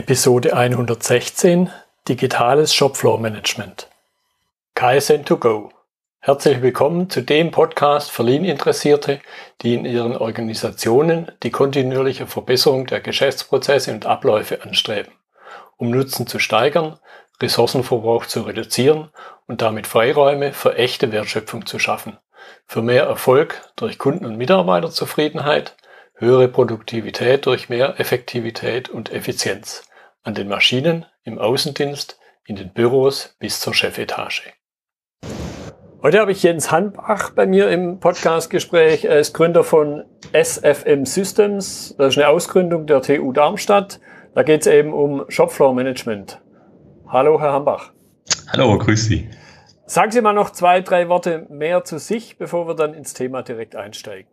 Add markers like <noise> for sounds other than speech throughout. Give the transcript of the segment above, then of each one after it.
Episode 116 Digitales Shopfloor Management. KSN2Go. Herzlich willkommen zu dem Podcast für Lean-Interessierte, die in ihren Organisationen die kontinuierliche Verbesserung der Geschäftsprozesse und Abläufe anstreben, um Nutzen zu steigern, Ressourcenverbrauch zu reduzieren und damit Freiräume für echte Wertschöpfung zu schaffen, für mehr Erfolg durch Kunden- und Mitarbeiterzufriedenheit höhere Produktivität durch mehr Effektivität und Effizienz an den Maschinen, im Außendienst, in den Büros bis zur Chefetage. Heute habe ich Jens Hanbach bei mir im Podcastgespräch. Er ist Gründer von SFM Systems. Das ist eine Ausgründung der TU Darmstadt. Da geht es eben um Shopfloor Management. Hallo, Herr Hambach. Hallo, grüß Sie. Sagen Sie mal noch zwei, drei Worte mehr zu sich, bevor wir dann ins Thema direkt einsteigen.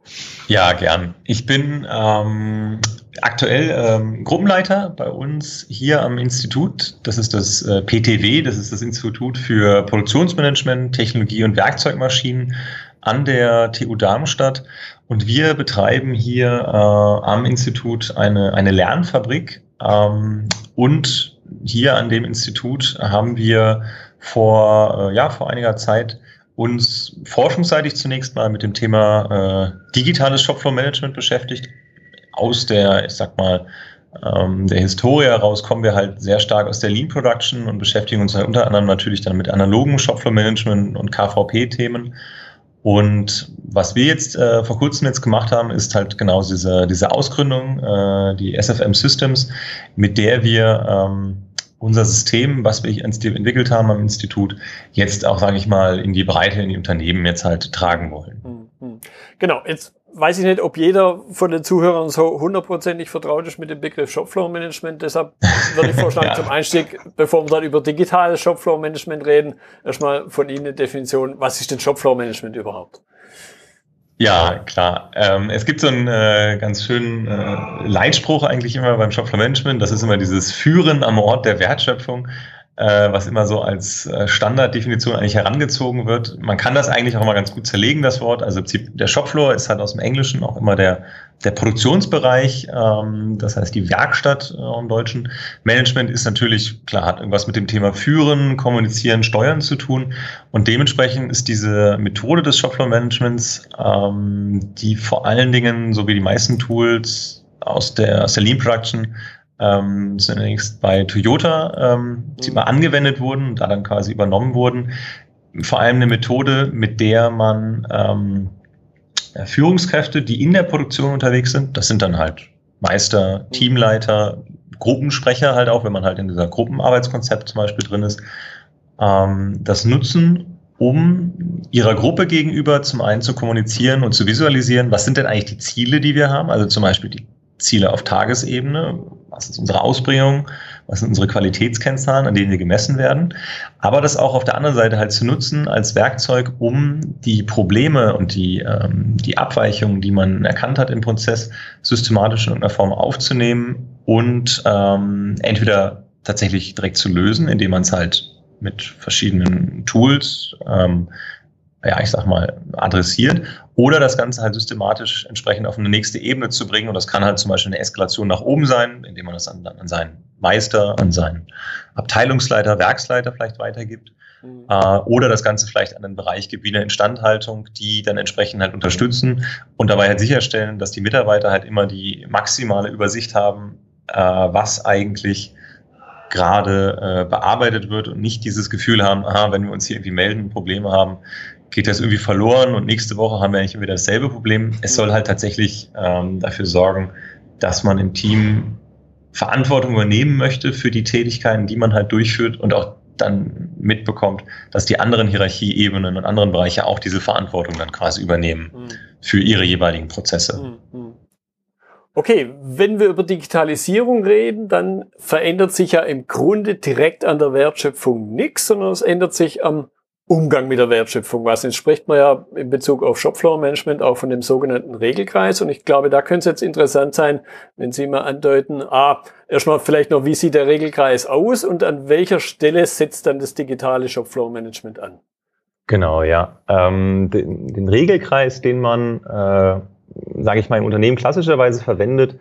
Ja, gern. Ich bin ähm, aktuell ähm, Gruppenleiter bei uns hier am Institut. Das ist das äh, PTW, das ist das Institut für Produktionsmanagement, Technologie und Werkzeugmaschinen an der TU Darmstadt. Und wir betreiben hier äh, am Institut eine, eine Lernfabrik. Ähm, und hier an dem Institut haben wir vor, äh, ja, vor einiger Zeit uns forschungsseitig zunächst mal mit dem Thema äh, digitales Shopfloor-Management beschäftigt. Aus der, ich sag mal, ähm, der Historie heraus kommen wir halt sehr stark aus der Lean Production und beschäftigen uns halt unter anderem natürlich dann mit analogen Shopfloor-Management und KVP-Themen. Und was wir jetzt äh, vor kurzem jetzt gemacht haben, ist halt genau diese, diese Ausgründung, äh, die SFM Systems, mit der wir ähm, unser System, was wir entwickelt haben am Institut, jetzt auch, sage ich mal, in die Breite, in die Unternehmen jetzt halt tragen wollen. Hm, hm. Genau, jetzt weiß ich nicht, ob jeder von den Zuhörern so hundertprozentig vertraut ist mit dem Begriff Shopfloor Management. Deshalb würde ich <laughs> vorschlagen, ja. zum Einstieg, bevor wir dann über digitales Shopfloor Management reden, erstmal von Ihnen eine Definition, was ist denn Shopfloor Management überhaupt? Ja, klar. Ähm, es gibt so einen äh, ganz schönen äh, Leitspruch eigentlich immer beim Shopfloor Management. Das ist immer dieses Führen am Ort der Wertschöpfung äh, was immer so als äh, Standarddefinition eigentlich herangezogen wird. Man kann das eigentlich auch immer ganz gut zerlegen, das Wort. Also der Shopfloor ist halt aus dem Englischen auch immer der, der Produktionsbereich, ähm, das heißt die Werkstatt äh, im Deutschen. Management ist natürlich, klar, hat irgendwas mit dem Thema Führen, Kommunizieren, Steuern zu tun. Und dementsprechend ist diese Methode des Shopfloor-Managements, ähm, die vor allen Dingen, so wie die meisten Tools aus der, aus der Lean Production, ähm, zunächst bei Toyota ähm, die mal angewendet wurden und da dann quasi übernommen wurden. Vor allem eine Methode, mit der man ähm, Führungskräfte, die in der Produktion unterwegs sind, das sind dann halt Meister, Teamleiter, Gruppensprecher halt auch, wenn man halt in dieser Gruppenarbeitskonzept zum Beispiel drin ist, ähm, das nutzen, um ihrer Gruppe gegenüber zum einen zu kommunizieren und zu visualisieren, was sind denn eigentlich die Ziele, die wir haben, also zum Beispiel die Ziele auf Tagesebene, was ist unsere Ausbringung, was sind unsere Qualitätskennzahlen, an denen wir gemessen werden, aber das auch auf der anderen Seite halt zu nutzen als Werkzeug, um die Probleme und die, ähm, die Abweichungen, die man erkannt hat im Prozess, systematisch in irgendeiner Form aufzunehmen und ähm, entweder tatsächlich direkt zu lösen, indem man es halt mit verschiedenen Tools ähm, ja, ich sag mal, adressiert oder das Ganze halt systematisch entsprechend auf eine nächste Ebene zu bringen. Und das kann halt zum Beispiel eine Eskalation nach oben sein, indem man das an, an seinen Meister, an seinen Abteilungsleiter, Werksleiter vielleicht weitergibt. Mhm. Äh, oder das Ganze vielleicht an einen Bereich gibt wie eine Instandhaltung, die dann entsprechend halt unterstützen und dabei halt sicherstellen, dass die Mitarbeiter halt immer die maximale Übersicht haben, äh, was eigentlich gerade äh, bearbeitet wird und nicht dieses Gefühl haben, aha, wenn wir uns hier irgendwie melden, Probleme haben, geht das irgendwie verloren und nächste Woche haben wir eigentlich wieder dasselbe Problem. Es soll halt tatsächlich ähm, dafür sorgen, dass man im Team Verantwortung übernehmen möchte für die Tätigkeiten, die man halt durchführt und auch dann mitbekommt, dass die anderen Hierarchieebenen und anderen Bereiche auch diese Verantwortung dann quasi übernehmen mhm. für ihre jeweiligen Prozesse. Mhm. Okay, wenn wir über Digitalisierung reden, dann verändert sich ja im Grunde direkt an der Wertschöpfung nichts, sondern es ändert sich am Umgang mit der Wertschöpfung. Was entspricht man ja in Bezug auf Shopfloor Management auch von dem sogenannten Regelkreis. Und ich glaube, da könnte es jetzt interessant sein, wenn Sie mal andeuten, ah, erstmal vielleicht noch, wie sieht der Regelkreis aus und an welcher Stelle setzt dann das digitale Shopfloor Management an? Genau, ja. Ähm, den, den, Regelkreis, den man, äh, sage ich mal, im Unternehmen klassischerweise verwendet,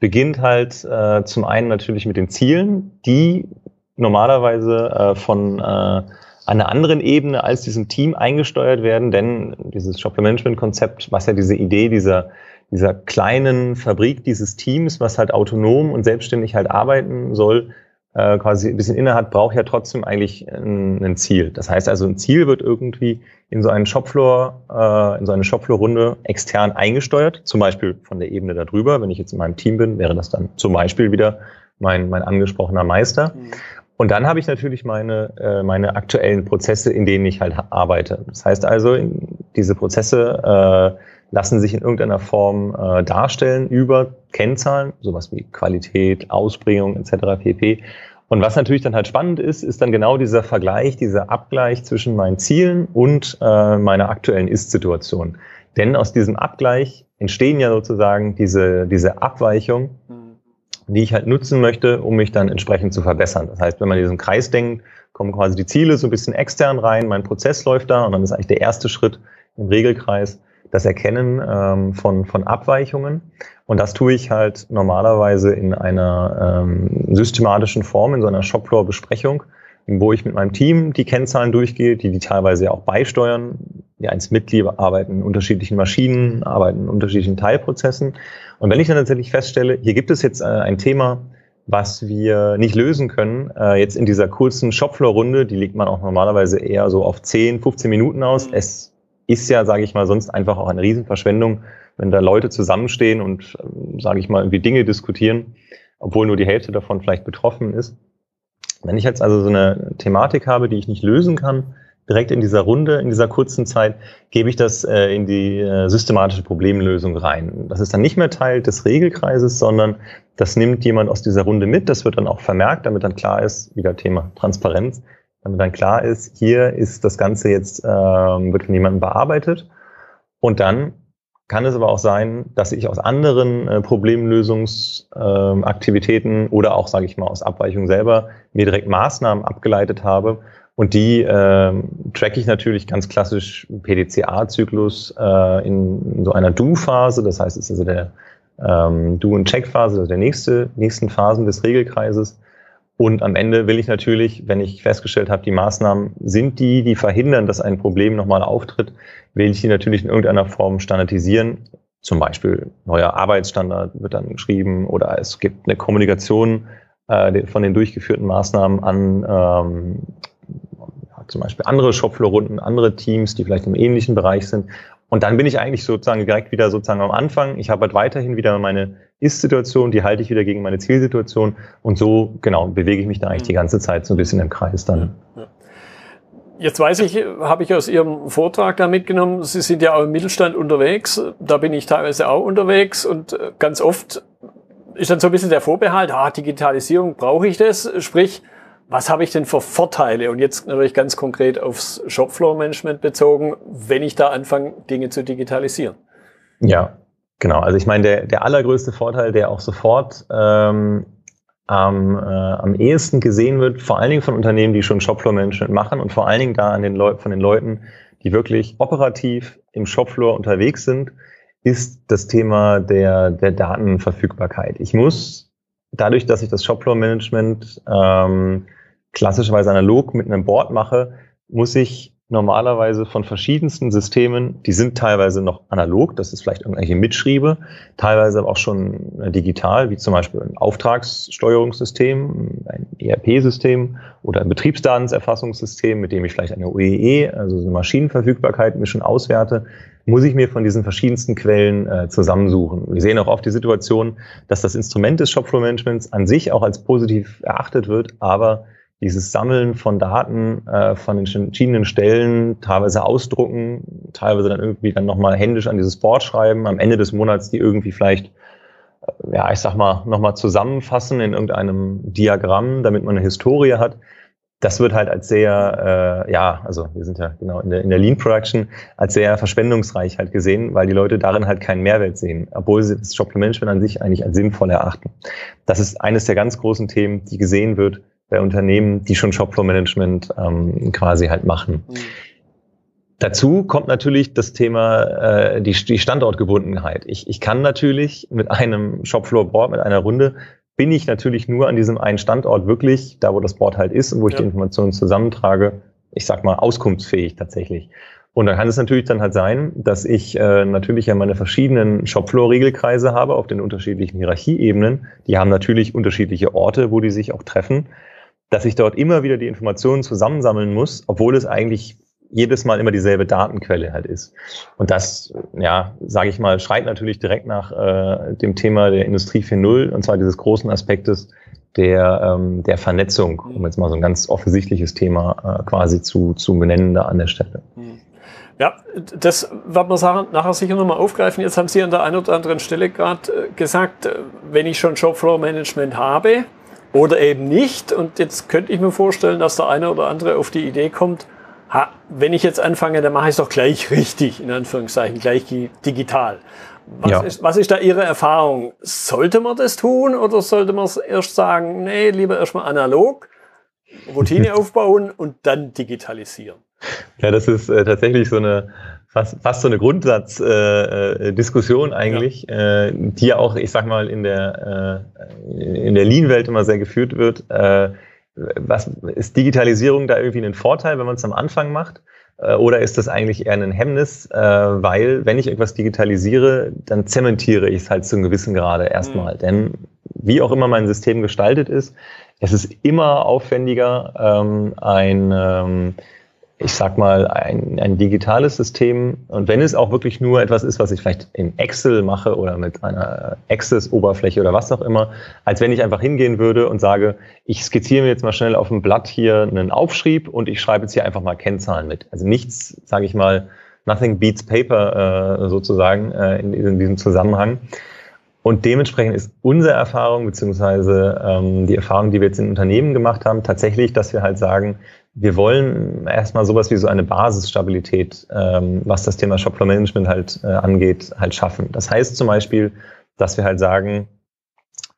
beginnt halt äh, zum einen natürlich mit den Zielen, die normalerweise äh, von äh, einer anderen Ebene als diesem Team eingesteuert werden, denn dieses Shopware-Management-Konzept, was ja diese Idee dieser, dieser kleinen Fabrik, dieses Teams, was halt autonom und selbstständig halt arbeiten soll, äh, quasi ein bisschen inne hat, braucht ja trotzdem eigentlich ein, ein, Ziel. Das heißt also, ein Ziel wird irgendwie in so einen Shopfloor, äh, in so eine Shopfloor-Runde extern eingesteuert, zum Beispiel von der Ebene darüber. Wenn ich jetzt in meinem Team bin, wäre das dann zum Beispiel wieder mein, mein angesprochener Meister. Mhm. Und dann habe ich natürlich meine, äh, meine aktuellen Prozesse, in denen ich halt arbeite. Das heißt also, diese Prozesse äh, lassen sich in irgendeiner Form äh, darstellen über Kennzahlen, sowas wie Qualität, Ausbringung etc. pp. Und was natürlich dann halt spannend ist, ist dann genau dieser Vergleich, dieser Abgleich zwischen meinen Zielen und äh, meiner aktuellen Ist-Situation. Denn aus diesem Abgleich entstehen ja sozusagen diese, diese Abweichung, die ich halt nutzen möchte, um mich dann entsprechend zu verbessern. Das heißt, wenn man diesen Kreis denkt, kommen quasi die Ziele so ein bisschen extern rein, mein Prozess läuft da und dann ist eigentlich der erste Schritt im Regelkreis das Erkennen ähm, von, von Abweichungen. Und das tue ich halt normalerweise in einer ähm, systematischen Form, in so einer Shopfloor-Besprechung, wo ich mit meinem Team die Kennzahlen durchgehe, die die teilweise auch beisteuern. Die eins Mitglieder arbeiten in unterschiedlichen Maschinen, arbeiten in unterschiedlichen Teilprozessen. Und wenn ich dann tatsächlich feststelle, hier gibt es jetzt äh, ein Thema, was wir nicht lösen können, äh, jetzt in dieser kurzen Shopfloor-Runde, die legt man auch normalerweise eher so auf 10, 15 Minuten aus. Mhm. Es ist ja, sage ich mal, sonst einfach auch eine Riesenverschwendung, wenn da Leute zusammenstehen und, äh, sage ich mal, irgendwie Dinge diskutieren, obwohl nur die Hälfte davon vielleicht betroffen ist. Wenn ich jetzt also so eine Thematik habe, die ich nicht lösen kann, direkt in dieser Runde, in dieser kurzen Zeit, gebe ich das äh, in die äh, systematische Problemlösung rein. Das ist dann nicht mehr Teil des Regelkreises, sondern das nimmt jemand aus dieser Runde mit. Das wird dann auch vermerkt, damit dann klar ist, wieder Thema Transparenz, damit dann klar ist, hier ist das Ganze jetzt, äh, wird von jemandem bearbeitet. Und dann kann es aber auch sein, dass ich aus anderen äh, Problemlösungsaktivitäten äh, oder auch, sage ich mal, aus Abweichung selber mir direkt Maßnahmen abgeleitet habe. Und die äh, track ich natürlich ganz klassisch PDCA-Zyklus äh, in, in so einer Do-Phase. Das heißt, es ist also der ähm, Do- und Check-Phase, also der nächste, nächsten Phasen des Regelkreises. Und am Ende will ich natürlich, wenn ich festgestellt habe, die Maßnahmen sind die, die verhindern, dass ein Problem nochmal auftritt, will ich die natürlich in irgendeiner Form standardisieren. Zum Beispiel neuer Arbeitsstandard wird dann geschrieben oder es gibt eine Kommunikation äh, von den durchgeführten Maßnahmen an ähm, zum Beispiel andere Shopfloor-Runden, andere Teams, die vielleicht im ähnlichen Bereich sind. Und dann bin ich eigentlich sozusagen direkt wieder sozusagen am Anfang. Ich habe halt weiterhin wieder meine Ist-Situation, die halte ich wieder gegen meine Zielsituation. Und so, genau, bewege ich mich da eigentlich die mhm. ganze Zeit so ein bisschen im Kreis dann. Jetzt weiß ich, habe ich aus Ihrem Vortrag da mitgenommen, Sie sind ja auch im Mittelstand unterwegs. Da bin ich teilweise auch unterwegs und äh, ganz oft ist dann so ein bisschen der Vorbehalt, ah, Digitalisierung, brauche ich das? Sprich, was habe ich denn für Vorteile? Und jetzt natürlich ganz konkret aufs Shopfloor-Management bezogen, wenn ich da anfange, Dinge zu digitalisieren. Ja, genau. Also ich meine, der, der allergrößte Vorteil, der auch sofort ähm, am, äh, am ehesten gesehen wird, vor allen Dingen von Unternehmen, die schon Shopfloor-Management machen und vor allen Dingen da an den Leuten, von den Leuten, die wirklich operativ im Shopfloor unterwegs sind, ist das Thema der, der Datenverfügbarkeit. Ich muss dadurch, dass ich das Shopfloor-Management ähm, klassischerweise analog mit einem Board mache, muss ich normalerweise von verschiedensten Systemen, die sind teilweise noch analog, das ist vielleicht irgendwelche Mitschriebe, teilweise aber auch schon äh, digital, wie zum Beispiel ein Auftragssteuerungssystem, ein ERP-System oder ein Betriebsdatenserfassungssystem, mit dem ich vielleicht eine OEE, e, also eine Maschinenverfügbarkeit, mir schon auswerte, muss ich mir von diesen verschiedensten Quellen äh, zusammensuchen. Wir sehen auch oft die Situation, dass das Instrument des Shopfloor-Managements an sich auch als positiv erachtet wird, aber dieses Sammeln von Daten äh, von den verschiedenen Stellen, teilweise ausdrucken, teilweise dann irgendwie dann nochmal händisch an dieses Board schreiben, am Ende des Monats die irgendwie vielleicht, äh, ja, ich sag mal, nochmal zusammenfassen in irgendeinem Diagramm, damit man eine Historie hat. Das wird halt als sehr, äh, ja, also wir sind ja genau in der, in der Lean Production, als sehr verschwendungsreich halt gesehen, weil die Leute darin halt keinen Mehrwert sehen, obwohl sie das Shop Management an sich eigentlich als sinnvoll erachten. Das ist eines der ganz großen Themen, die gesehen wird, bei Unternehmen, die schon Shopfloor-Management ähm, quasi halt machen. Mhm. Dazu kommt natürlich das Thema äh, die, die Standortgebundenheit. Ich, ich kann natürlich mit einem Shopfloor-Board, mit einer Runde, bin ich natürlich nur an diesem einen Standort wirklich, da wo das Board halt ist und wo ich ja. die Informationen zusammentrage, ich sag mal, auskunftsfähig tatsächlich. Und dann kann es natürlich dann halt sein, dass ich äh, natürlich ja meine verschiedenen Shopfloor-Regelkreise habe auf den unterschiedlichen Hierarchieebenen. Die haben natürlich unterschiedliche Orte, wo die sich auch treffen, dass ich dort immer wieder die Informationen zusammensammeln muss, obwohl es eigentlich jedes Mal immer dieselbe Datenquelle halt ist. Und das, ja, sage ich mal, schreit natürlich direkt nach äh, dem Thema der Industrie 4.0 und zwar dieses großen Aspektes der, ähm, der Vernetzung, um jetzt mal so ein ganz offensichtliches Thema äh, quasi zu, zu benennen da an der Stelle. Ja, das wird man nachher sicher nochmal aufgreifen. Jetzt haben Sie an der einen oder anderen Stelle gerade äh, gesagt, äh, wenn ich schon Shopfloor Management habe oder eben nicht, und jetzt könnte ich mir vorstellen, dass der eine oder andere auf die Idee kommt, ha, wenn ich jetzt anfange, dann mache ich es doch gleich <laughs> richtig, in Anführungszeichen, gleich digital. Was, ja. ist, was ist da Ihre Erfahrung? Sollte man das tun oder sollte man erst sagen, nee, lieber erstmal analog, Routine <laughs> aufbauen und dann digitalisieren? Ja, das ist äh, tatsächlich so eine fast, fast so eine Grundsatzdiskussion äh, eigentlich, ja. äh, die ja auch, ich sag mal, in der, äh, in der Lean-Welt immer sehr geführt wird. Äh, was ist Digitalisierung da irgendwie ein Vorteil, wenn man es am Anfang macht? Äh, oder ist das eigentlich eher ein Hemmnis, äh, weil wenn ich etwas digitalisiere, dann zementiere ich es halt zu einem gewissen Grade erstmal. Mhm. Denn wie auch immer mein System gestaltet ist, es ist immer aufwendiger, ähm, ein ähm, ich sag mal, ein, ein digitales System. Und wenn es auch wirklich nur etwas ist, was ich vielleicht in Excel mache oder mit einer Access-Oberfläche oder was auch immer, als wenn ich einfach hingehen würde und sage, ich skizziere mir jetzt mal schnell auf dem Blatt hier einen Aufschrieb und ich schreibe jetzt hier einfach mal Kennzahlen mit. Also nichts, sage ich mal, nothing beats paper äh, sozusagen äh, in, in diesem Zusammenhang. Und dementsprechend ist unsere Erfahrung, beziehungsweise ähm, die Erfahrung, die wir jetzt in Unternehmen gemacht haben, tatsächlich, dass wir halt sagen, wir wollen erstmal sowas wie so eine Basisstabilität, ähm, was das Thema Shopfloor Management halt äh, angeht, halt schaffen. Das heißt zum Beispiel, dass wir halt sagen,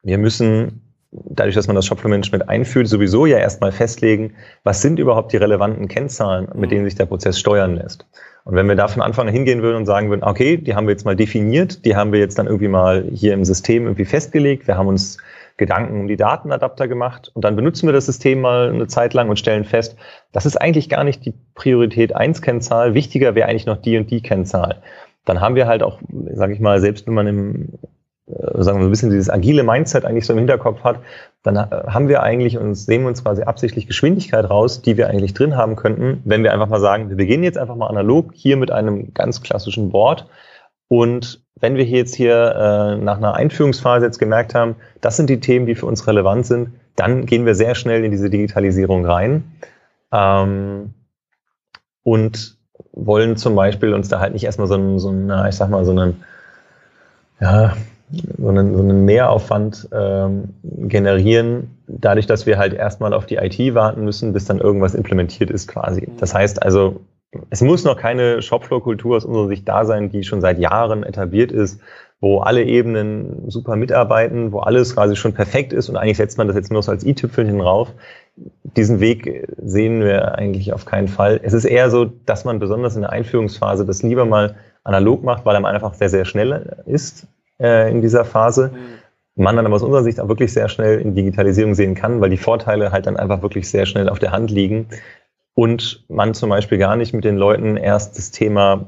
wir müssen dadurch, dass man das Shopfloor Management einführt, sowieso ja erstmal festlegen, was sind überhaupt die relevanten Kennzahlen, mit denen sich der Prozess steuern lässt. Und wenn wir da von Anfang an hingehen würden und sagen würden, okay, die haben wir jetzt mal definiert, die haben wir jetzt dann irgendwie mal hier im System irgendwie festgelegt, wir haben uns Gedanken um die Datenadapter gemacht. Und dann benutzen wir das System mal eine Zeit lang und stellen fest, das ist eigentlich gar nicht die Priorität 1 Kennzahl, wichtiger wäre eigentlich noch die und die Kennzahl. Dann haben wir halt auch, sage ich mal, selbst wenn man im äh, sagen wir ein bisschen dieses agile Mindset eigentlich so im Hinterkopf hat, dann äh, haben wir eigentlich uns sehen uns quasi absichtlich Geschwindigkeit raus, die wir eigentlich drin haben könnten, wenn wir einfach mal sagen, wir beginnen jetzt einfach mal analog hier mit einem ganz klassischen Board und wenn wir jetzt hier äh, nach einer Einführungsphase jetzt gemerkt haben, das sind die Themen, die für uns relevant sind, dann gehen wir sehr schnell in diese Digitalisierung rein ähm, und wollen zum Beispiel uns da halt nicht erstmal so einen, so einen ich sag mal, so einen, ja, so einen, so einen Mehraufwand ähm, generieren, dadurch, dass wir halt erstmal auf die IT warten müssen, bis dann irgendwas implementiert ist quasi. Das heißt also, es muss noch keine Shopfloor-Kultur aus unserer Sicht da sein, die schon seit Jahren etabliert ist, wo alle Ebenen super mitarbeiten, wo alles quasi schon perfekt ist und eigentlich setzt man das jetzt nur so als i-Tüpfelchen rauf. Diesen Weg sehen wir eigentlich auf keinen Fall. Es ist eher so, dass man besonders in der Einführungsphase das lieber mal analog macht, weil er einfach sehr, sehr schnell ist äh, in dieser Phase. Mhm. Man dann aber aus unserer Sicht auch wirklich sehr schnell in Digitalisierung sehen kann, weil die Vorteile halt dann einfach wirklich sehr schnell auf der Hand liegen und man zum Beispiel gar nicht mit den Leuten erst das Thema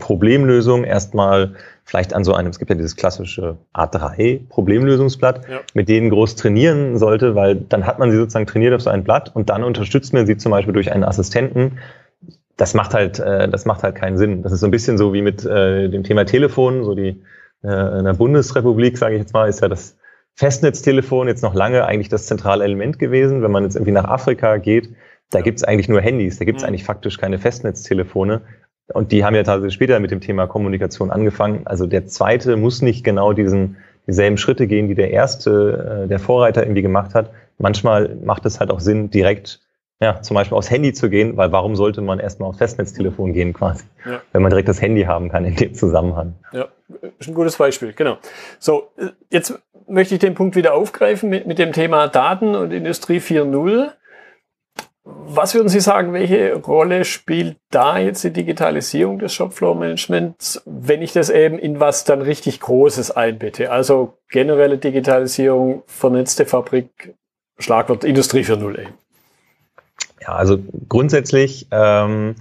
Problemlösung erstmal vielleicht an so einem, es gibt ja dieses klassische A3 Problemlösungsblatt, ja. mit denen groß trainieren sollte, weil dann hat man sie sozusagen trainiert auf so ein Blatt und dann unterstützt man sie zum Beispiel durch einen Assistenten. Das macht halt, äh, das macht halt keinen Sinn. Das ist so ein bisschen so wie mit äh, dem Thema Telefon, so die äh, in der Bundesrepublik, sage ich jetzt mal, ist ja das Festnetztelefon jetzt noch lange eigentlich das zentrale Element gewesen. Wenn man jetzt irgendwie nach Afrika geht, da gibt's eigentlich nur Handys, da gibt's mhm. eigentlich faktisch keine Festnetztelefone. Und die haben ja tatsächlich später mit dem Thema Kommunikation angefangen. Also der zweite muss nicht genau diesen dieselben Schritte gehen, die der erste, äh, der Vorreiter irgendwie gemacht hat. Manchmal macht es halt auch Sinn, direkt ja, zum Beispiel aufs Handy zu gehen, weil warum sollte man erstmal aufs Festnetztelefon gehen quasi, ja. wenn man direkt das Handy haben kann in dem Zusammenhang. Ja, ist ein gutes Beispiel, genau. So, jetzt möchte ich den Punkt wieder aufgreifen mit, mit dem Thema Daten und Industrie 4.0 Was würden Sie sagen, welche Rolle spielt da jetzt die Digitalisierung des Shopfloor-Managements, wenn ich das eben in was dann richtig Großes einbette? Also generelle Digitalisierung, vernetzte Fabrik, Schlagwort Industrie 4.0 eben. Ja, also grundsätzlich, ähm,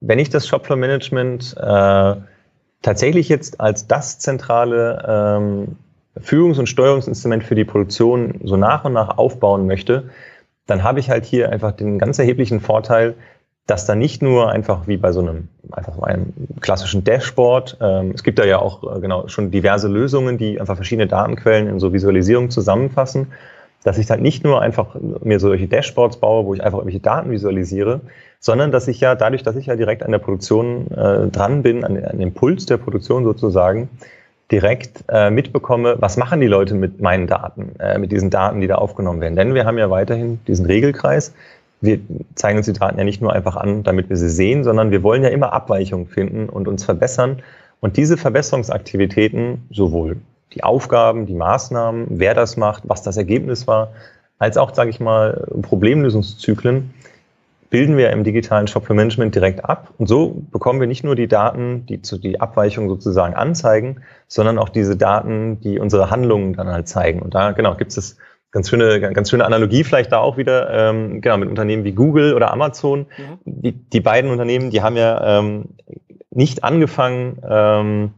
wenn ich das Shopfloor-Management äh, tatsächlich jetzt als das zentrale ähm, Führungs- und Steuerungsinstrument für die Produktion so nach und nach aufbauen möchte, dann habe ich halt hier einfach den ganz erheblichen Vorteil, dass da nicht nur einfach wie bei so einem einfach einem klassischen Dashboard, ähm, es gibt da ja auch äh, genau schon diverse Lösungen, die einfach verschiedene Datenquellen in so Visualisierung zusammenfassen, dass ich halt nicht nur einfach mir solche Dashboards baue, wo ich einfach irgendwelche Daten visualisiere, sondern dass ich ja dadurch, dass ich ja direkt an der Produktion äh, dran bin, an, an dem Puls der Produktion sozusagen, direkt äh, mitbekomme, was machen die Leute mit meinen Daten, äh, mit diesen Daten, die da aufgenommen werden. Denn wir haben ja weiterhin diesen Regelkreis. Wir zeigen uns die Daten ja nicht nur einfach an, damit wir sie sehen, sondern wir wollen ja immer Abweichungen finden und uns verbessern. Und diese Verbesserungsaktivitäten, sowohl die Aufgaben, die Maßnahmen, wer das macht, was das Ergebnis war, als auch, sage ich mal, Problemlösungszyklen, bilden wir im digitalen Shopware Management direkt ab. Und so bekommen wir nicht nur die Daten, die zu die Abweichung sozusagen anzeigen, sondern auch diese Daten, die unsere Handlungen dann halt zeigen. Und da, genau, gibt es ganz schöne, ganz schöne Analogie vielleicht da auch wieder, ähm, genau, mit Unternehmen wie Google oder Amazon. Mhm. Die, die beiden Unternehmen, die haben ja ähm, nicht angefangen ähm,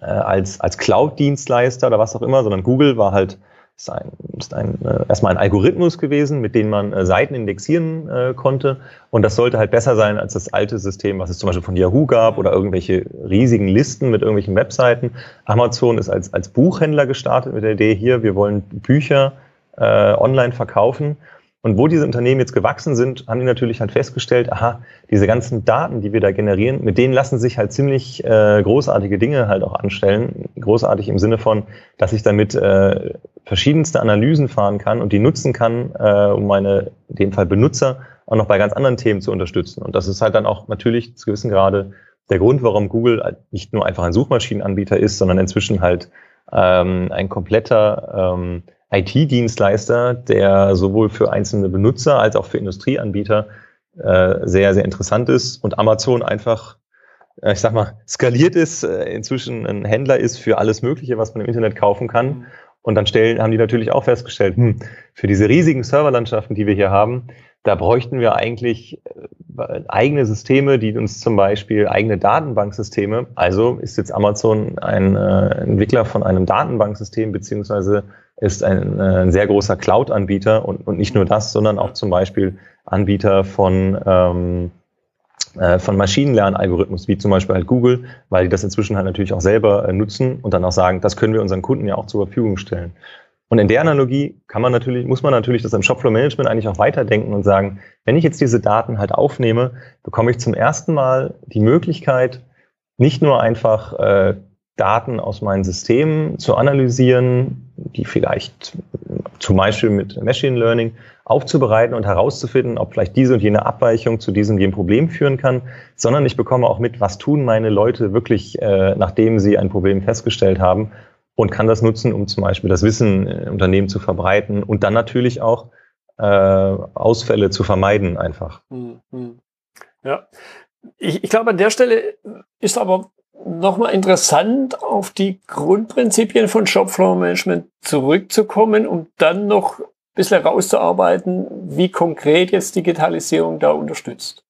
äh, als, als Cloud-Dienstleister oder was auch immer, sondern Google war halt ist ein, ist ein äh, erstmal ein Algorithmus gewesen, mit dem man äh, Seiten indexieren äh, konnte. Und das sollte halt besser sein als das alte System, was es zum Beispiel von Yahoo gab oder irgendwelche riesigen Listen mit irgendwelchen Webseiten. Amazon ist als, als Buchhändler gestartet mit der Idee hier, wir wollen Bücher äh, online verkaufen. Und wo diese Unternehmen jetzt gewachsen sind, haben die natürlich halt festgestellt, aha, diese ganzen Daten, die wir da generieren, mit denen lassen sich halt ziemlich äh, großartige Dinge halt auch anstellen. Großartig im Sinne von, dass ich damit äh, verschiedenste Analysen fahren kann und die nutzen kann, äh, um meine, in dem Fall Benutzer, auch noch bei ganz anderen Themen zu unterstützen. Und das ist halt dann auch natürlich zu gewissen Grade der Grund, warum Google halt nicht nur einfach ein Suchmaschinenanbieter ist, sondern inzwischen halt ähm, ein kompletter ähm, IT-Dienstleister, der sowohl für einzelne Benutzer als auch für Industrieanbieter äh, sehr, sehr interessant ist und Amazon einfach, äh, ich sag mal, skaliert ist, äh, inzwischen ein Händler ist für alles Mögliche, was man im Internet kaufen kann. Mhm. Und dann stellen, haben die natürlich auch festgestellt, hm, für diese riesigen Serverlandschaften, die wir hier haben, da bräuchten wir eigentlich äh, eigene Systeme, die uns zum Beispiel eigene Datenbanksysteme, also ist jetzt Amazon ein äh, Entwickler von einem Datenbanksystem, beziehungsweise ist ein, äh, ein sehr großer Cloud-Anbieter und, und nicht nur das, sondern auch zum Beispiel Anbieter von, ähm, äh, von Maschinenlernalgorithmus, wie zum Beispiel halt Google, weil die das inzwischen halt natürlich auch selber äh, nutzen und dann auch sagen, das können wir unseren Kunden ja auch zur Verfügung stellen. Und in der Analogie kann man natürlich, muss man natürlich das im Shopflow Management eigentlich auch weiterdenken und sagen, wenn ich jetzt diese Daten halt aufnehme, bekomme ich zum ersten Mal die Möglichkeit, nicht nur einfach äh, Daten aus meinen Systemen zu analysieren, die vielleicht zum Beispiel mit Machine Learning aufzubereiten und herauszufinden, ob vielleicht diese und jene Abweichung zu diesem jenem Problem führen kann, sondern ich bekomme auch mit, was tun meine Leute wirklich, äh, nachdem sie ein Problem festgestellt haben und kann das nutzen, um zum Beispiel das Wissen im Unternehmen zu verbreiten und dann natürlich auch äh, Ausfälle zu vermeiden einfach. Hm, hm. Ja, ich, ich glaube, an der Stelle ist aber nochmal interessant, auf die Grundprinzipien von Shopfloor Management zurückzukommen, um dann noch ein bisschen herauszuarbeiten, wie konkret jetzt Digitalisierung da unterstützt.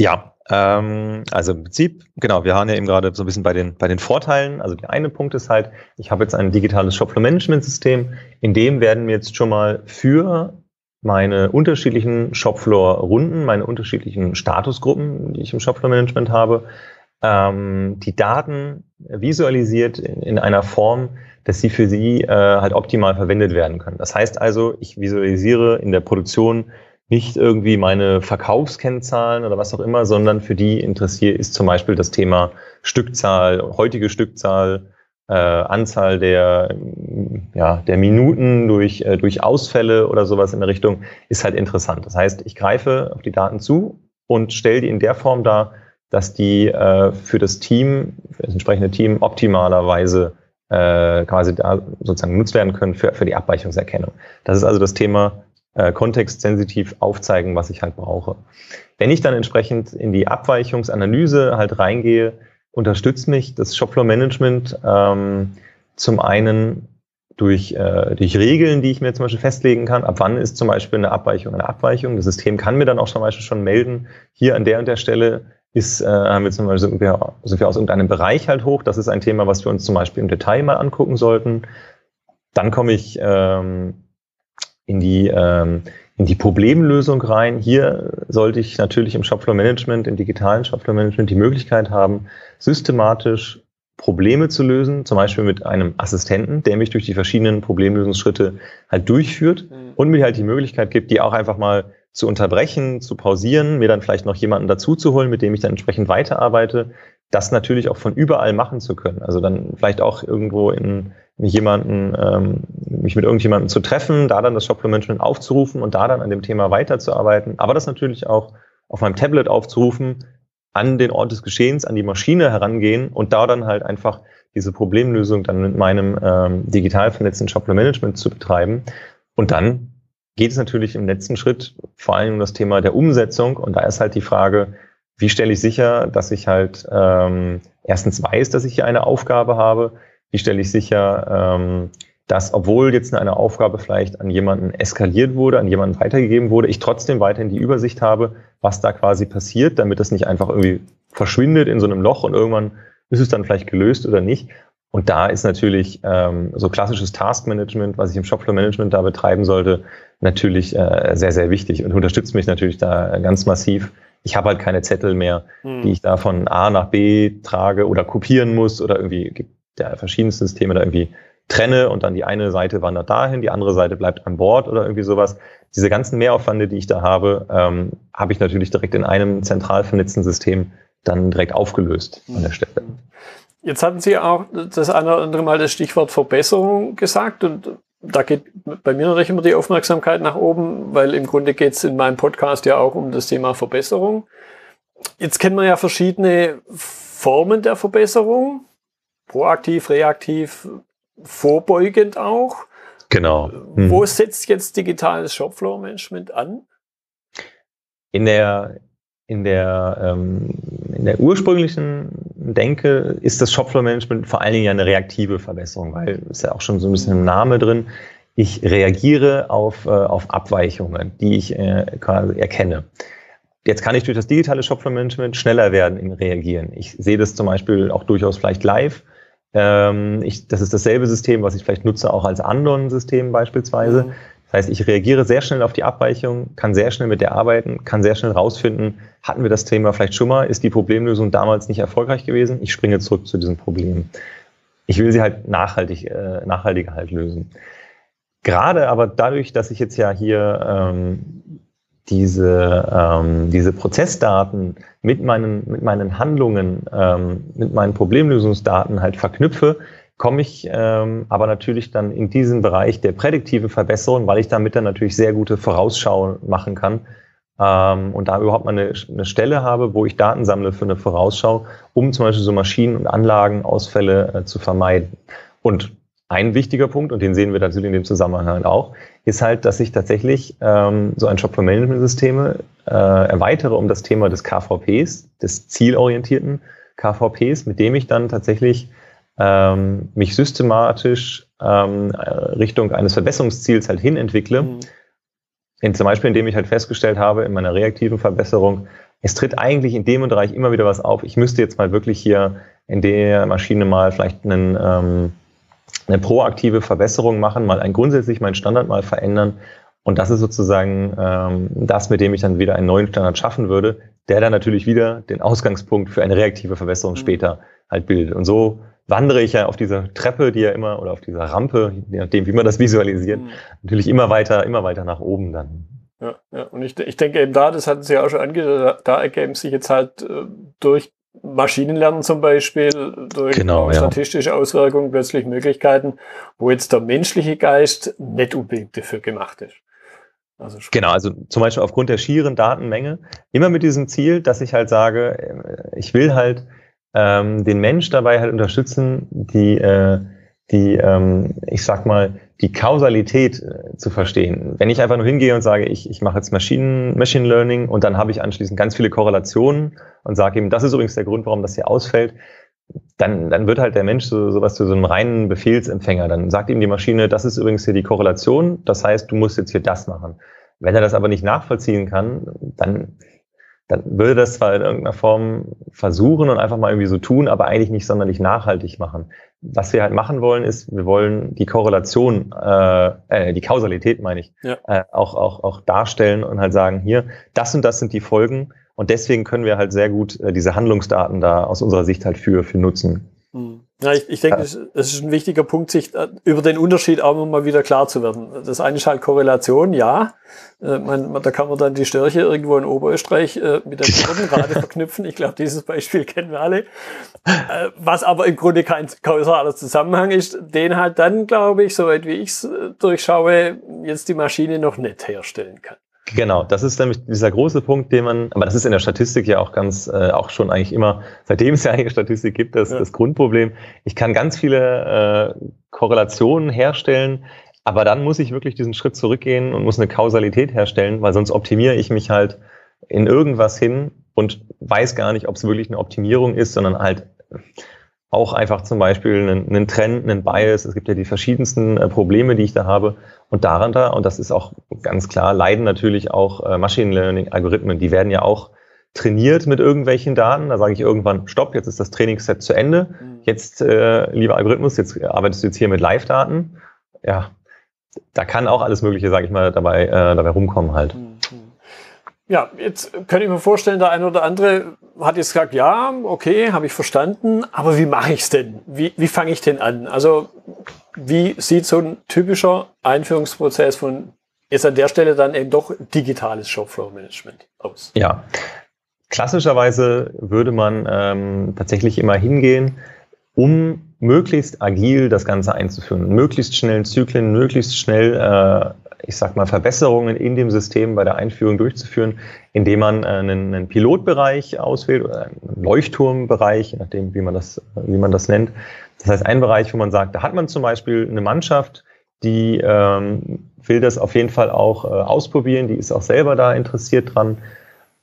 Ja, ähm, also im Prinzip, genau, wir haben ja eben gerade so ein bisschen bei den, bei den Vorteilen. Also der eine Punkt ist halt, ich habe jetzt ein digitales Shopfloor-Management-System, in dem werden mir jetzt schon mal für meine unterschiedlichen Shopfloor-Runden, meine unterschiedlichen Statusgruppen, die ich im Shopfloor-Management habe, ähm, die Daten visualisiert in, in, einer Form, dass sie für sie äh, halt optimal verwendet werden können. Das heißt also, ich visualisiere in der Produktion nicht irgendwie meine Verkaufskennzahlen oder was auch immer, sondern für die interessiert ist zum Beispiel das Thema Stückzahl, heutige Stückzahl, äh, Anzahl der, ja, der Minuten durch, äh, durch Ausfälle oder sowas in der Richtung, ist halt interessant. Das heißt, ich greife auf die Daten zu und stelle die in der Form dar, dass die äh, für das Team, für das entsprechende Team optimalerweise äh, quasi da sozusagen genutzt werden können für, für die Abweichungserkennung. Das ist also das Thema äh, kontextsensitiv aufzeigen, was ich halt brauche. Wenn ich dann entsprechend in die Abweichungsanalyse halt reingehe, unterstützt mich das Shopfloor-Management ähm, zum einen durch, äh, durch Regeln, die ich mir zum Beispiel festlegen kann. Ab wann ist zum Beispiel eine Abweichung eine Abweichung? Das System kann mir dann auch zum Beispiel schon melden, hier an der und der Stelle ist, äh, haben wir zum Beispiel, sind wir, sind wir aus irgendeinem Bereich halt hoch. Das ist ein Thema, was wir uns zum Beispiel im Detail mal angucken sollten. Dann komme ich ähm, in die ähm, in die Problemlösung rein. Hier sollte ich natürlich im Shopfloor Management, im digitalen Shopfloor Management die Möglichkeit haben, systematisch Probleme zu lösen, zum Beispiel mit einem Assistenten, der mich durch die verschiedenen Problemlösungsschritte halt durchführt mhm. und mir halt die Möglichkeit gibt, die auch einfach mal zu unterbrechen, zu pausieren, mir dann vielleicht noch jemanden dazu zu holen, mit dem ich dann entsprechend weiterarbeite, das natürlich auch von überall machen zu können. Also dann vielleicht auch irgendwo in jemanden, ähm, mich mit irgendjemandem zu treffen, da dann das Shopfloor Management aufzurufen und da dann an dem Thema weiterzuarbeiten, aber das natürlich auch auf meinem Tablet aufzurufen, an den Ort des Geschehens, an die Maschine herangehen und da dann halt einfach diese Problemlösung dann mit meinem ähm, digital vernetzten Shopfloor Management zu betreiben. Und dann geht es natürlich im letzten Schritt vor allem um das Thema der Umsetzung. Und da ist halt die Frage, wie stelle ich sicher, dass ich halt ähm, erstens weiß, dass ich hier eine Aufgabe habe, wie stelle ich sicher, ähm, dass obwohl jetzt eine Aufgabe vielleicht an jemanden eskaliert wurde, an jemanden weitergegeben wurde, ich trotzdem weiterhin die Übersicht habe, was da quasi passiert, damit das nicht einfach irgendwie verschwindet in so einem Loch und irgendwann ist es dann vielleicht gelöst oder nicht. Und da ist natürlich ähm, so klassisches Taskmanagement, was ich im Shopfloor-Management da betreiben sollte, natürlich äh, sehr, sehr wichtig und unterstützt mich natürlich da ganz massiv. Ich habe halt keine Zettel mehr, hm. die ich da von A nach B trage oder kopieren muss oder irgendwie gibt ja verschiedenste Systeme da irgendwie trenne und dann die eine Seite wandert dahin, die andere Seite bleibt an Bord oder irgendwie sowas. Diese ganzen Mehraufwände, die ich da habe, ähm, habe ich natürlich direkt in einem zentral vernetzten System dann direkt aufgelöst an der Stelle. Jetzt hatten Sie auch das eine oder andere Mal das Stichwort Verbesserung gesagt und da geht bei mir natürlich immer die Aufmerksamkeit nach oben, weil im Grunde geht es in meinem Podcast ja auch um das Thema Verbesserung. Jetzt kennen wir ja verschiedene Formen der Verbesserung. Proaktiv, reaktiv, vorbeugend auch. Genau. Hm. Wo setzt jetzt digitales Shopfloor-Management an? In der, in der, ähm, in der ursprünglichen Denke ist das Shopfloor-Management vor allen Dingen ja eine reaktive Verbesserung, weil ist ja auch schon so ein bisschen im Name drin. Ich reagiere auf, äh, auf Abweichungen, die ich äh, quasi erkenne. Jetzt kann ich durch das digitale Shopfloor-Management schneller werden im Reagieren. Ich sehe das zum Beispiel auch durchaus vielleicht live. Ähm, ich, das ist dasselbe System, was ich vielleicht nutze, auch als Andon-System beispielsweise. Mhm. Das heißt, ich reagiere sehr schnell auf die Abweichung, kann sehr schnell mit der arbeiten, kann sehr schnell rausfinden, hatten wir das Thema vielleicht schon mal, ist die Problemlösung damals nicht erfolgreich gewesen, ich springe zurück zu diesem Problem. Ich will sie halt nachhaltig, äh, nachhaltiger halt lösen. Gerade aber dadurch, dass ich jetzt ja hier ähm, diese, ähm, diese Prozessdaten mit meinen, mit meinen Handlungen, ähm, mit meinen Problemlösungsdaten halt verknüpfe, komme ich ähm, aber natürlich dann in diesen Bereich der prädiktiven Verbesserung, weil ich damit dann natürlich sehr gute Vorausschau machen kann ähm, und da überhaupt mal eine, eine Stelle habe, wo ich Daten sammle für eine Vorausschau, um zum Beispiel so Maschinen- und Anlagenausfälle äh, zu vermeiden. Und ein wichtiger Punkt, und den sehen wir natürlich in dem Zusammenhang auch, ist halt, dass ich tatsächlich ähm, so ein Shop-for-Management-Systeme äh, erweitere um das Thema des KVPs, des zielorientierten KVPs, mit dem ich dann tatsächlich ähm, mich systematisch ähm, Richtung eines Verbesserungsziels halt hin entwickle. Mhm. In, zum Beispiel, indem ich halt festgestellt habe in meiner reaktiven Verbesserung, es tritt eigentlich in dem Bereich immer wieder was auf. Ich müsste jetzt mal wirklich hier in der Maschine mal vielleicht einen ähm, eine proaktive Verbesserung machen, mal ein grundsätzlich meinen Standard mal verändern. Und das ist sozusagen ähm, das, mit dem ich dann wieder einen neuen Standard schaffen würde, der dann natürlich wieder den Ausgangspunkt für eine reaktive Verbesserung mhm. später halt bildet. Und so wandere ich ja auf dieser Treppe, die ja immer, oder auf dieser Rampe, je nachdem, wie man das visualisiert, mhm. natürlich immer weiter, immer weiter nach oben dann. Ja, ja, und ich, ich denke eben da, das hatten Sie ja auch schon angedeutet, da ergeben sich jetzt halt äh, durch Maschinenlernen zum Beispiel, durch genau, statistische ja. Auswirkungen plötzlich Möglichkeiten, wo jetzt der menschliche Geist nicht unbedingt dafür gemacht ist. Also genau, also zum Beispiel aufgrund der schieren Datenmenge, immer mit diesem Ziel, dass ich halt sage, äh, ich will halt ähm, den Mensch dabei halt unterstützen, die, äh, die ähm, ich sag mal, die Kausalität äh, zu verstehen. Wenn ich einfach nur hingehe und sage, ich, ich mache jetzt Machine, Machine Learning und dann habe ich anschließend ganz viele Korrelationen und sage ihm, das ist übrigens der Grund, warum das hier ausfällt, dann, dann wird halt der Mensch so, sowas zu so einem reinen Befehlsempfänger. Dann sagt ihm die Maschine, das ist übrigens hier die Korrelation, das heißt, du musst jetzt hier das machen. Wenn er das aber nicht nachvollziehen kann, dann, dann würde das zwar in irgendeiner Form versuchen und einfach mal irgendwie so tun, aber eigentlich nicht sonderlich nachhaltig machen was wir halt machen wollen, ist, wir wollen die Korrelation, äh, äh, die Kausalität meine ich, ja. äh, auch, auch, auch darstellen und halt sagen, hier, das und das sind die Folgen und deswegen können wir halt sehr gut äh, diese Handlungsdaten da aus unserer Sicht halt für, für nutzen. Ja, ich, ich denke, es ist ein wichtiger Punkt, sich äh, über den Unterschied auch mal wieder klar zu werden. Das eine ist halt Korrelation, ja. Äh, man, da kann man dann die Störche irgendwo in Oberösterreich äh, mit der <laughs> Kurvenrate verknüpfen. Ich glaube, dieses Beispiel <laughs> kennen wir alle. Äh, was aber im Grunde kein kausaler Zusammenhang ist, den halt dann, glaube ich, soweit wie ich es äh, durchschaue, jetzt die Maschine noch nicht herstellen kann. Genau, das ist nämlich dieser große Punkt, den man, aber das ist in der Statistik ja auch ganz, äh, auch schon eigentlich immer, seitdem es ja eigentlich Statistik gibt, das, ja. das Grundproblem. Ich kann ganz viele äh, Korrelationen herstellen, aber dann muss ich wirklich diesen Schritt zurückgehen und muss eine Kausalität herstellen, weil sonst optimiere ich mich halt in irgendwas hin und weiß gar nicht, ob es wirklich eine Optimierung ist, sondern halt auch einfach zum Beispiel einen, einen Trend, einen Bias. Es gibt ja die verschiedensten äh, Probleme, die ich da habe. Und daran da, und das ist auch ganz klar, leiden natürlich auch äh, Machine Learning-Algorithmen. Die werden ja auch trainiert mit irgendwelchen Daten. Da sage ich irgendwann, stopp, jetzt ist das Trainingsset zu Ende. Mhm. Jetzt, äh, lieber Algorithmus, jetzt arbeitest du jetzt hier mit Live-Daten. Ja, da kann auch alles Mögliche, sage ich mal, dabei, äh, dabei rumkommen halt. Mhm. Ja, jetzt könnte ich mir vorstellen, der eine oder andere hat jetzt gesagt, ja, okay, habe ich verstanden, aber wie mache ich es denn? Wie, wie fange ich denn an? Also wie sieht so ein typischer Einführungsprozess von jetzt an der Stelle dann eben doch digitales Shopflow-Management aus? Ja, klassischerweise würde man ähm, tatsächlich immer hingehen, um möglichst agil das Ganze einzuführen, möglichst schnell Zyklen, möglichst schnell äh, ich sag mal, Verbesserungen in dem System bei der Einführung durchzuführen, indem man äh, einen, Pilotbereich auswählt oder einen Leuchtturmbereich, je nachdem, wie man das, wie man das nennt. Das heißt, ein Bereich, wo man sagt, da hat man zum Beispiel eine Mannschaft, die ähm, will das auf jeden Fall auch äh, ausprobieren, die ist auch selber da interessiert dran.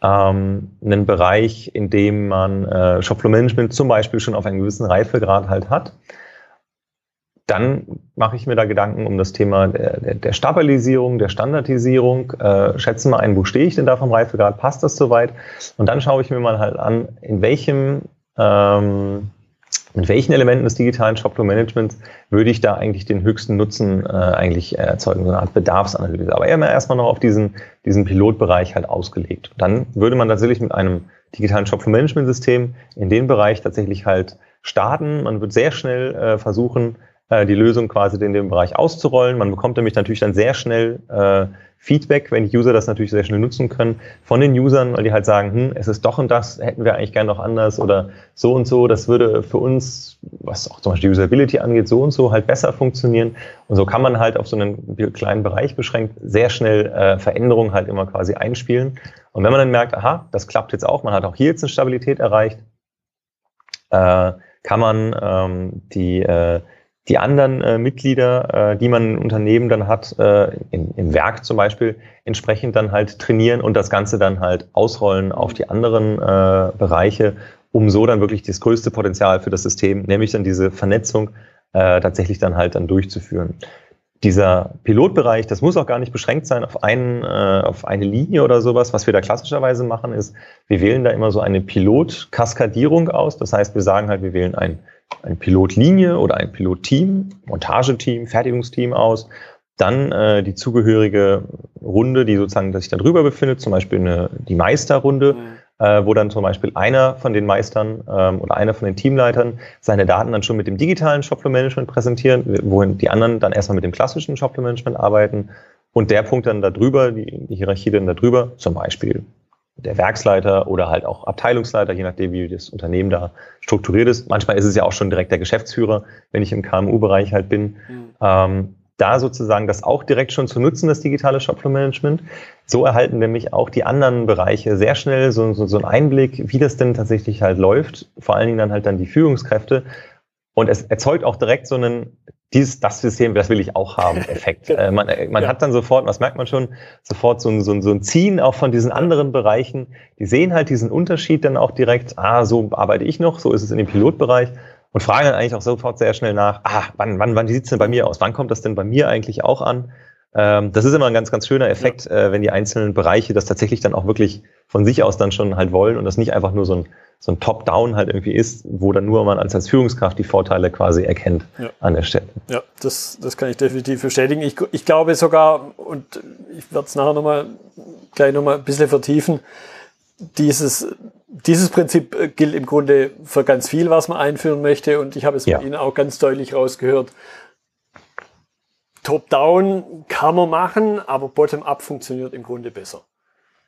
Ähm, einen Bereich, in dem man äh, Shopflow Management zum Beispiel schon auf einen gewissen Reifegrad halt hat dann mache ich mir da Gedanken um das Thema der, der Stabilisierung, der Standardisierung. Äh, schätzen mal ein, wo stehe ich denn da vom Reifegrad? Passt das soweit? Und dann schaue ich mir mal halt an, in welchem, ähm, mit welchen Elementen des digitalen Shopflow-Managements würde ich da eigentlich den höchsten Nutzen äh, eigentlich erzeugen, so eine Art Bedarfsanalyse. Aber immer erstmal noch auf diesen, diesen Pilotbereich halt ausgelegt. Dann würde man tatsächlich mit einem digitalen Shopflow-Management-System in den Bereich tatsächlich halt starten. Man wird sehr schnell äh, versuchen, äh, die Lösung quasi in dem Bereich auszurollen. Man bekommt nämlich natürlich dann sehr schnell äh, Feedback, wenn die User das natürlich sehr schnell nutzen können, von den Usern, weil die halt sagen, hm, es ist doch und das, hätten wir eigentlich gerne noch anders oder so und so, das würde für uns, was auch zum Beispiel Usability angeht, so und so halt besser funktionieren. Und so kann man halt auf so einen kleinen Bereich beschränkt sehr schnell äh, Veränderungen halt immer quasi einspielen. Und wenn man dann merkt, aha, das klappt jetzt auch, man hat auch hier jetzt eine Stabilität erreicht, äh, kann man ähm, die äh, die anderen äh, Mitglieder, äh, die man im Unternehmen dann hat, äh, im, im Werk zum Beispiel, entsprechend dann halt trainieren und das Ganze dann halt ausrollen auf die anderen äh, Bereiche, um so dann wirklich das größte Potenzial für das System, nämlich dann diese Vernetzung, äh, tatsächlich dann halt dann durchzuführen. Dieser Pilotbereich, das muss auch gar nicht beschränkt sein auf, einen, äh, auf eine Linie oder sowas. Was wir da klassischerweise machen, ist, wir wählen da immer so eine Pilotkaskadierung aus. Das heißt, wir sagen halt, wir wählen ein eine Pilotlinie oder ein Pilotteam, Montageteam, Fertigungsteam aus. Dann äh, die zugehörige Runde, die sozusagen sich da drüber befindet, zum Beispiel eine, die Meisterrunde, mhm. äh, wo dann zum Beispiel einer von den Meistern ähm, oder einer von den Teamleitern seine Daten dann schon mit dem digitalen Shopflow-Management präsentieren, wohin die anderen dann erstmal mit dem klassischen Shopflow-Management arbeiten und der Punkt dann da drüber, die, die Hierarchie dann da drüber, zum Beispiel der Werksleiter oder halt auch Abteilungsleiter, je nachdem, wie das Unternehmen da strukturiert ist. Manchmal ist es ja auch schon direkt der Geschäftsführer, wenn ich im KMU-Bereich halt bin. Mhm. Ähm, da sozusagen das auch direkt schon zu nutzen, das digitale Shopflow-Management. So erhalten nämlich auch die anderen Bereiche sehr schnell so, so, so einen Einblick, wie das denn tatsächlich halt läuft. Vor allen Dingen dann halt dann die Führungskräfte. Und es erzeugt auch direkt so einen, dieses, das System, das will ich auch haben, <laughs> Effekt. äh, man äh, man ja. hat dann sofort, was merkt man schon, sofort so ein, so, ein, so ein Ziehen auch von diesen anderen Bereichen. Die sehen halt diesen Unterschied dann auch direkt, ah, so arbeite ich noch, so ist es in dem Pilotbereich und fragen dann eigentlich auch sofort sehr schnell nach, ah, wann, wann, wann sieht's denn bei mir aus? Wann kommt das denn bei mir eigentlich auch an? Ähm, das ist immer ein ganz, ganz schöner Effekt, ja. äh, wenn die einzelnen Bereiche das tatsächlich dann auch wirklich von sich aus dann schon halt wollen und das nicht einfach nur so ein, so ein Top-Down halt irgendwie ist, wo dann nur man als, als Führungskraft die Vorteile quasi erkennt ja. an der Stelle. Ja, das, das kann ich definitiv bestätigen. Ich, ich glaube sogar, und ich werde es nachher nochmal gleich nochmal ein bisschen vertiefen, dieses, dieses Prinzip gilt im Grunde für ganz viel, was man einführen möchte. Und ich habe es ja. von Ihnen auch ganz deutlich rausgehört. Top-down kann man machen, aber Bottom-up funktioniert im Grunde besser.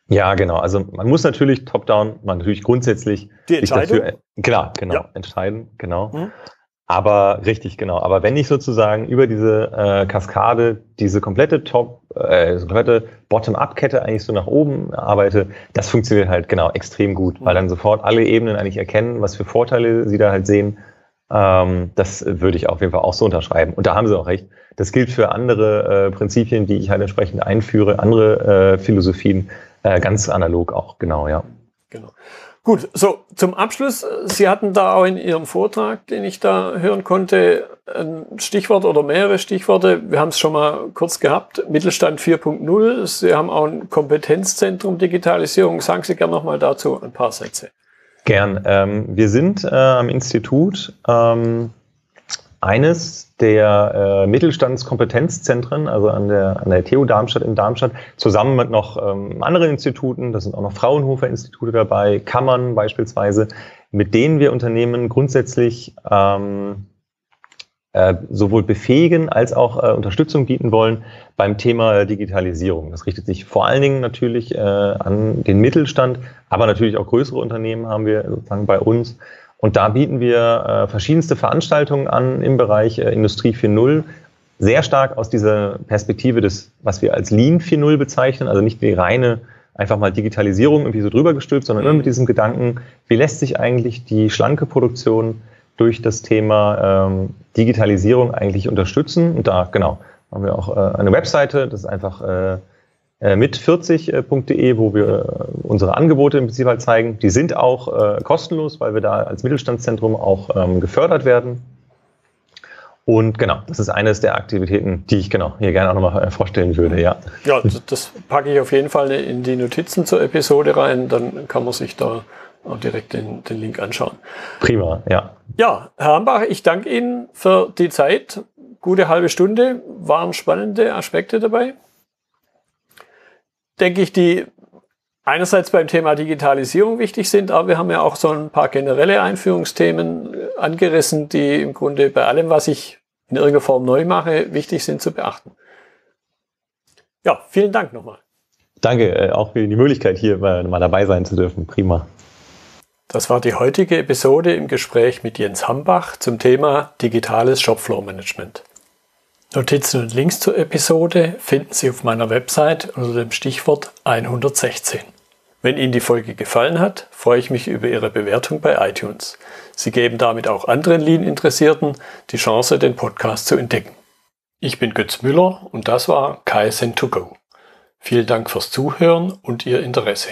Ja, genau. Also man muss natürlich top-down, man natürlich grundsätzlich die Entscheidung. Dafür, klar, genau, ja. entscheiden, genau. Mhm. Aber richtig, genau. Aber wenn ich sozusagen über diese äh, Kaskade diese komplette Top, äh, komplette Bottom-up-Kette eigentlich so nach oben arbeite, das funktioniert halt genau extrem gut, mhm. weil dann sofort alle Ebenen eigentlich erkennen, was für Vorteile sie da halt sehen. Ähm, das würde ich auf jeden Fall auch so unterschreiben. Und da haben sie auch recht. Das gilt für andere äh, Prinzipien, die ich halt entsprechend einführe, andere äh, Philosophien. Äh, ganz analog auch, genau, ja. Genau. Gut, so zum Abschluss. Sie hatten da auch in Ihrem Vortrag, den ich da hören konnte, ein Stichwort oder mehrere Stichworte. Wir haben es schon mal kurz gehabt. Mittelstand 4.0. Sie haben auch ein Kompetenzzentrum Digitalisierung. Sagen Sie gerne nochmal dazu ein paar Sätze. Gern. Ähm, wir sind äh, am Institut ähm, eines der äh, Mittelstandskompetenzzentren, also an der, an der TU Darmstadt in Darmstadt, zusammen mit noch ähm, anderen Instituten, da sind auch noch Fraunhofer-Institute dabei, Kammern beispielsweise, mit denen wir Unternehmen grundsätzlich ähm, äh, sowohl befähigen als auch äh, Unterstützung bieten wollen beim Thema Digitalisierung. Das richtet sich vor allen Dingen natürlich äh, an den Mittelstand, aber natürlich auch größere Unternehmen haben wir sozusagen bei uns. Und da bieten wir äh, verschiedenste Veranstaltungen an im Bereich äh, Industrie 4.0, sehr stark aus dieser Perspektive des, was wir als Lean 4.0 bezeichnen, also nicht die reine einfach mal Digitalisierung irgendwie so drüber gestülpt, sondern immer mit diesem Gedanken, wie lässt sich eigentlich die schlanke Produktion durch das Thema ähm, Digitalisierung eigentlich unterstützen. Und da, genau, haben wir auch äh, eine Webseite, das ist einfach äh, äh, mit40.de, wo wir äh, unsere Angebote im Prinzip halt zeigen. Die sind auch äh, kostenlos, weil wir da als Mittelstandszentrum auch ähm, gefördert werden. Und genau, das ist eines der Aktivitäten, die ich genau hier gerne auch nochmal vorstellen würde, ja. Ja, das packe ich auf jeden Fall in die Notizen zur Episode rein, dann kann man sich da auch direkt den, den Link anschauen. Prima, ja. Ja, Herr Ambach, ich danke Ihnen für die Zeit. Gute halbe Stunde, waren spannende Aspekte dabei denke ich, die einerseits beim Thema Digitalisierung wichtig sind, aber wir haben ja auch so ein paar generelle Einführungsthemen angerissen, die im Grunde bei allem, was ich in irgendeiner Form neu mache, wichtig sind zu beachten. Ja, vielen Dank nochmal. Danke, äh, auch für die Möglichkeit, hier mal dabei sein zu dürfen. Prima. Das war die heutige Episode im Gespräch mit Jens Hambach zum Thema digitales Shopfloor Management. Notizen und Links zur Episode finden Sie auf meiner Website unter dem Stichwort 116. Wenn Ihnen die Folge gefallen hat, freue ich mich über Ihre Bewertung bei iTunes. Sie geben damit auch anderen Lean-Interessierten die Chance, den Podcast zu entdecken. Ich bin Götz Müller und das war KSN2Go. Vielen Dank fürs Zuhören und Ihr Interesse.